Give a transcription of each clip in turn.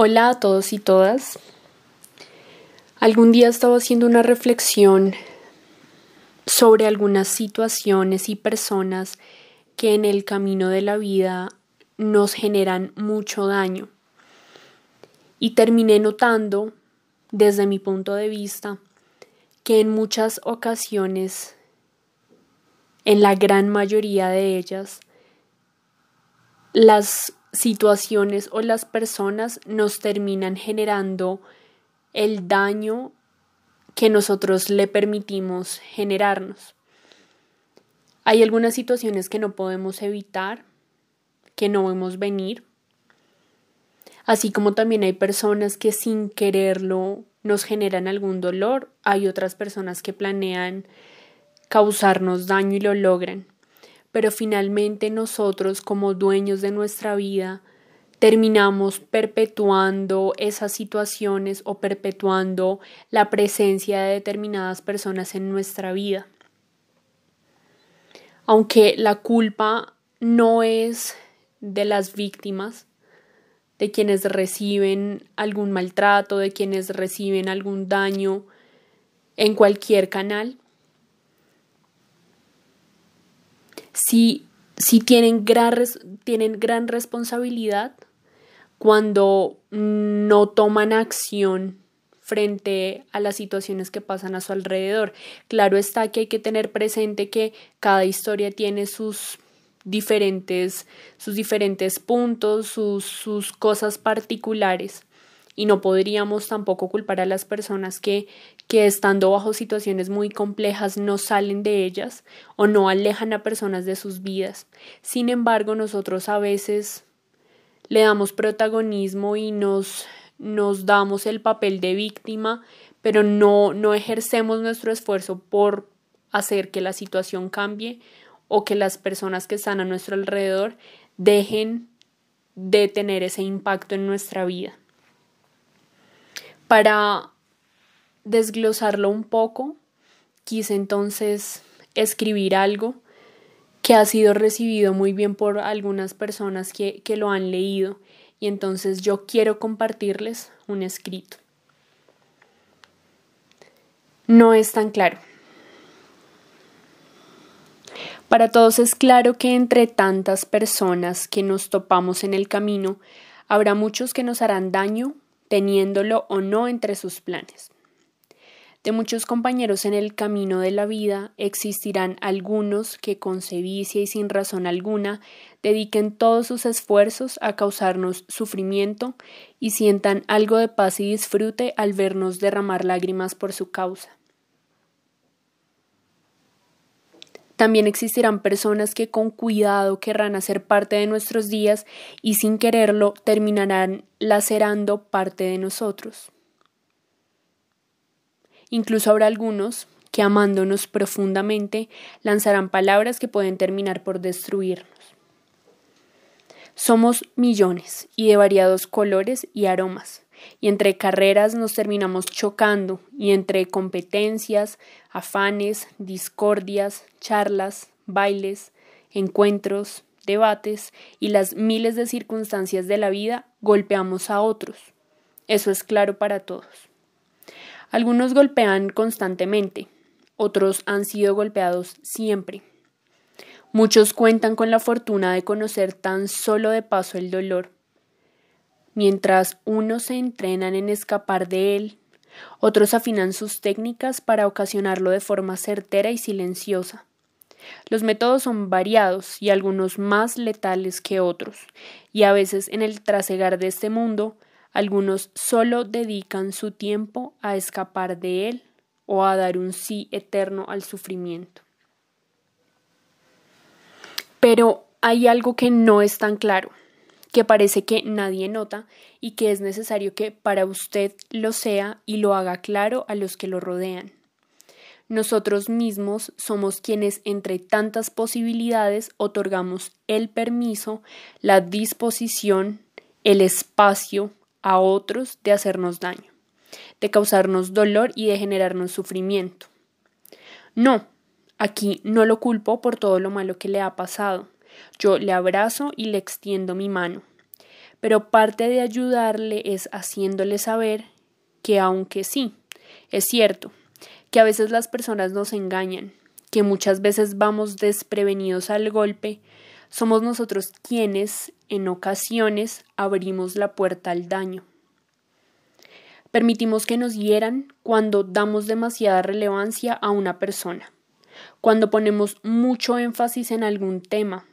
Hola a todos y todas. Algún día estaba haciendo una reflexión sobre algunas situaciones y personas que en el camino de la vida nos generan mucho daño. Y terminé notando, desde mi punto de vista, que en muchas ocasiones, en la gran mayoría de ellas, las situaciones o las personas nos terminan generando el daño que nosotros le permitimos generarnos. Hay algunas situaciones que no podemos evitar, que no vemos venir, así como también hay personas que sin quererlo nos generan algún dolor, hay otras personas que planean causarnos daño y lo logran pero finalmente nosotros como dueños de nuestra vida terminamos perpetuando esas situaciones o perpetuando la presencia de determinadas personas en nuestra vida. Aunque la culpa no es de las víctimas, de quienes reciben algún maltrato, de quienes reciben algún daño en cualquier canal, si tienen, gran, tienen gran responsabilidad cuando no toman acción frente a las situaciones que pasan a su alrededor. Claro está que hay que tener presente que cada historia tiene sus diferentes, sus diferentes puntos, sus, sus cosas particulares y no podríamos tampoco culpar a las personas que, que estando bajo situaciones muy complejas no salen de ellas o no alejan a personas de sus vidas. Sin embargo, nosotros a veces le damos protagonismo y nos, nos damos el papel de víctima, pero no, no ejercemos nuestro esfuerzo por hacer que la situación cambie o que las personas que están a nuestro alrededor dejen de tener ese impacto en nuestra vida. Para desglosarlo un poco, quise entonces escribir algo que ha sido recibido muy bien por algunas personas que, que lo han leído y entonces yo quiero compartirles un escrito. No es tan claro. Para todos es claro que entre tantas personas que nos topamos en el camino, habrá muchos que nos harán daño teniéndolo o no entre sus planes. De muchos compañeros en el camino de la vida existirán algunos que con sevicia y sin razón alguna dediquen todos sus esfuerzos a causarnos sufrimiento y sientan algo de paz y disfrute al vernos derramar lágrimas por su causa. También existirán personas que con cuidado querrán hacer parte de nuestros días y sin quererlo terminarán lacerando parte de nosotros. Incluso habrá algunos que amándonos profundamente lanzarán palabras que pueden terminar por destruirnos. Somos millones y de variados colores y aromas y entre carreras nos terminamos chocando y entre competencias, afanes, discordias, charlas, bailes, encuentros, debates y las miles de circunstancias de la vida golpeamos a otros. Eso es claro para todos. Algunos golpean constantemente, otros han sido golpeados siempre. Muchos cuentan con la fortuna de conocer tan solo de paso el dolor mientras unos se entrenan en escapar de él, otros afinan sus técnicas para ocasionarlo de forma certera y silenciosa. Los métodos son variados y algunos más letales que otros, y a veces en el trasegar de este mundo, algunos solo dedican su tiempo a escapar de él o a dar un sí eterno al sufrimiento. Pero hay algo que no es tan claro que parece que nadie nota y que es necesario que para usted lo sea y lo haga claro a los que lo rodean. Nosotros mismos somos quienes entre tantas posibilidades otorgamos el permiso, la disposición, el espacio a otros de hacernos daño, de causarnos dolor y de generarnos sufrimiento. No, aquí no lo culpo por todo lo malo que le ha pasado yo le abrazo y le extiendo mi mano. pero parte de ayudarle es haciéndole saber que aunque sí, es cierto, que a veces las personas nos engañan, que muchas veces vamos desprevenidos al golpe, somos nosotros quienes, en ocasiones, abrimos la puerta al daño. Permitimos que nos hieran cuando damos demasiada relevancia a una persona, cuando ponemos mucho énfasis en algún tema,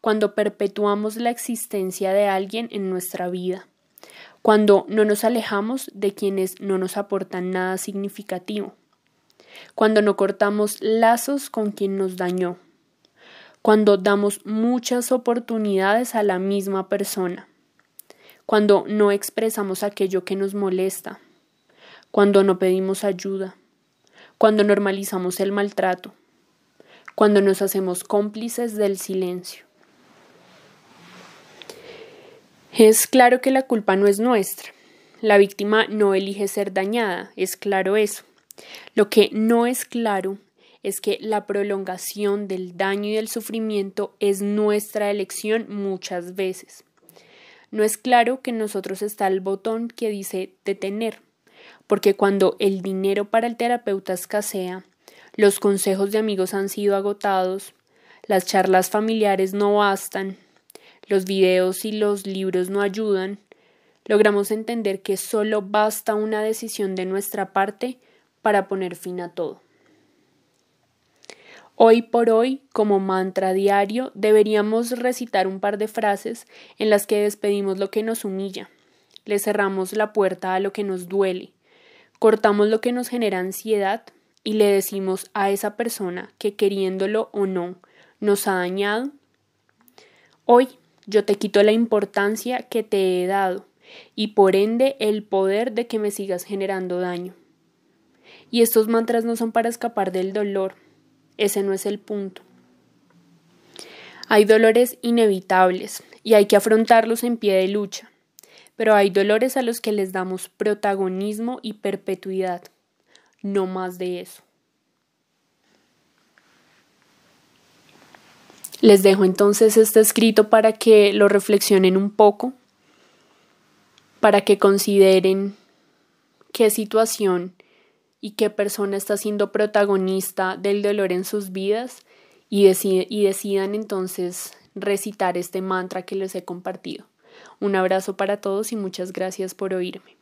cuando perpetuamos la existencia de alguien en nuestra vida, cuando no nos alejamos de quienes no nos aportan nada significativo, cuando no cortamos lazos con quien nos dañó, cuando damos muchas oportunidades a la misma persona, cuando no expresamos aquello que nos molesta, cuando no pedimos ayuda, cuando normalizamos el maltrato, cuando nos hacemos cómplices del silencio. Es claro que la culpa no es nuestra. La víctima no elige ser dañada, es claro eso. Lo que no es claro es que la prolongación del daño y del sufrimiento es nuestra elección muchas veces. No es claro que en nosotros está el botón que dice detener, porque cuando el dinero para el terapeuta escasea, los consejos de amigos han sido agotados, las charlas familiares no bastan, los videos y los libros no ayudan, logramos entender que solo basta una decisión de nuestra parte para poner fin a todo. Hoy por hoy, como mantra diario, deberíamos recitar un par de frases en las que despedimos lo que nos humilla, le cerramos la puerta a lo que nos duele, cortamos lo que nos genera ansiedad y le decimos a esa persona que queriéndolo o no nos ha dañado, hoy yo te quito la importancia que te he dado y por ende el poder de que me sigas generando daño. Y estos mantras no son para escapar del dolor, ese no es el punto. Hay dolores inevitables y hay que afrontarlos en pie de lucha, pero hay dolores a los que les damos protagonismo y perpetuidad, no más de eso. Les dejo entonces este escrito para que lo reflexionen un poco, para que consideren qué situación y qué persona está siendo protagonista del dolor en sus vidas y, y decidan entonces recitar este mantra que les he compartido. Un abrazo para todos y muchas gracias por oírme.